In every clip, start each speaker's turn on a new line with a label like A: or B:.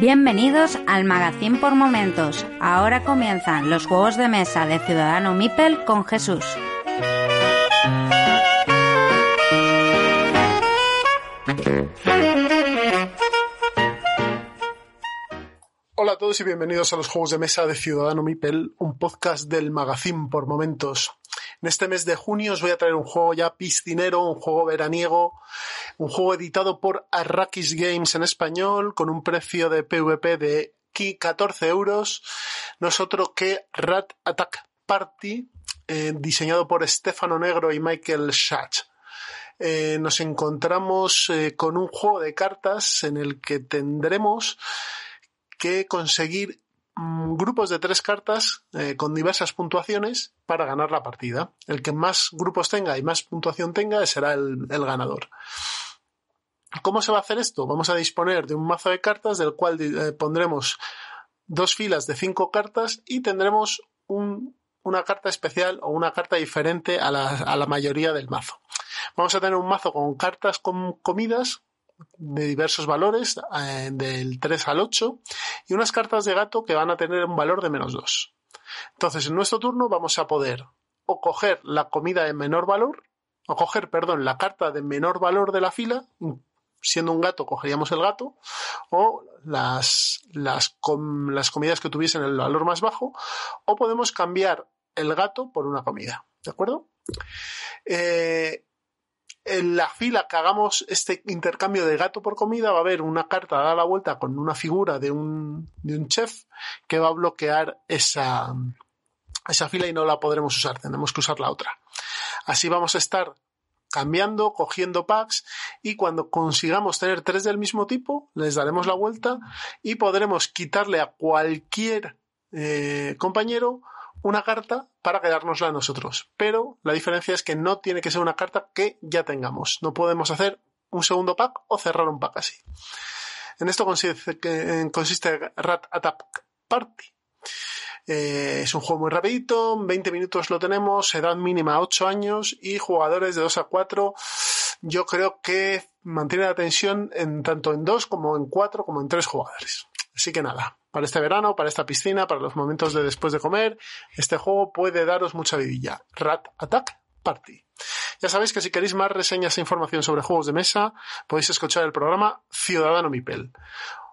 A: Bienvenidos al Magazín por Momentos. Ahora comienzan los juegos de mesa de Ciudadano Mipel con Jesús.
B: Hola a todos y bienvenidos a los juegos de mesa de Ciudadano Mipel, un podcast del Magazín por Momentos. En este mes de junio os voy a traer un juego ya piscinero, un juego veraniego, un juego editado por Arrakis Games en español, con un precio de PvP de 14 euros. No es otro que Rat Attack Party, eh, diseñado por Stefano Negro y Michael Schatz. Eh, nos encontramos eh, con un juego de cartas en el que tendremos que conseguir mm, grupos de tres cartas eh, con diversas puntuaciones para ganar la partida. El que más grupos tenga y más puntuación tenga será el, ganador. ¿Cómo se va a hacer esto? Vamos a disponer de un mazo de cartas del cual eh, pondremos dos filas de cinco cartas y tendremos un, una carta especial o una carta diferente a la, a la mayoría del mazo. Vamos a tener un mazo con cartas con comidas de diversos valores, eh, del 3 al 8, y unas cartas de gato que van a tener un valor de menos 2. Entonces, en nuestro turno vamos a poder o coger la comida de menor valor, o coger, perdón, la carta de menor valor de la fila, siendo un gato cogeríamos el gato, o las, las, com las comidas que tuviesen el valor más bajo, o podemos cambiar el gato por una comida. ¿De acuerdo? Eh, en la fila que hagamos este intercambio de gato por comida va a haber una carta dada la vuelta con una figura de un, de un chef que va a bloquear esa, esa fila y no la podremos usar, tenemos que usar la otra. Así vamos a estar cambiando, cogiendo packs y cuando consigamos tener tres del mismo tipo, les daremos la vuelta y podremos quitarle a cualquier eh, compañero una carta para quedárnosla nosotros. Pero la diferencia es que no tiene que ser una carta que ya tengamos. No podemos hacer un segundo pack o cerrar un pack así. En esto consiste, consiste Rat Attack Party. Eh, es un juego muy rapidito, 20 minutos lo tenemos, edad mínima 8 años y jugadores de 2 a 4. Yo creo que mantiene la tensión en tanto en 2 como en 4 como en 3 jugadores. Así que nada, para este verano, para esta piscina, para los momentos de después de comer, este juego puede daros mucha vidilla. Rat Attack Party. Ya sabéis que si queréis más reseñas e información sobre juegos de mesa, podéis escuchar el programa Ciudadano Mipel.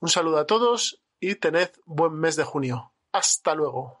B: Un saludo a todos y tened buen mes de junio. Hasta luego.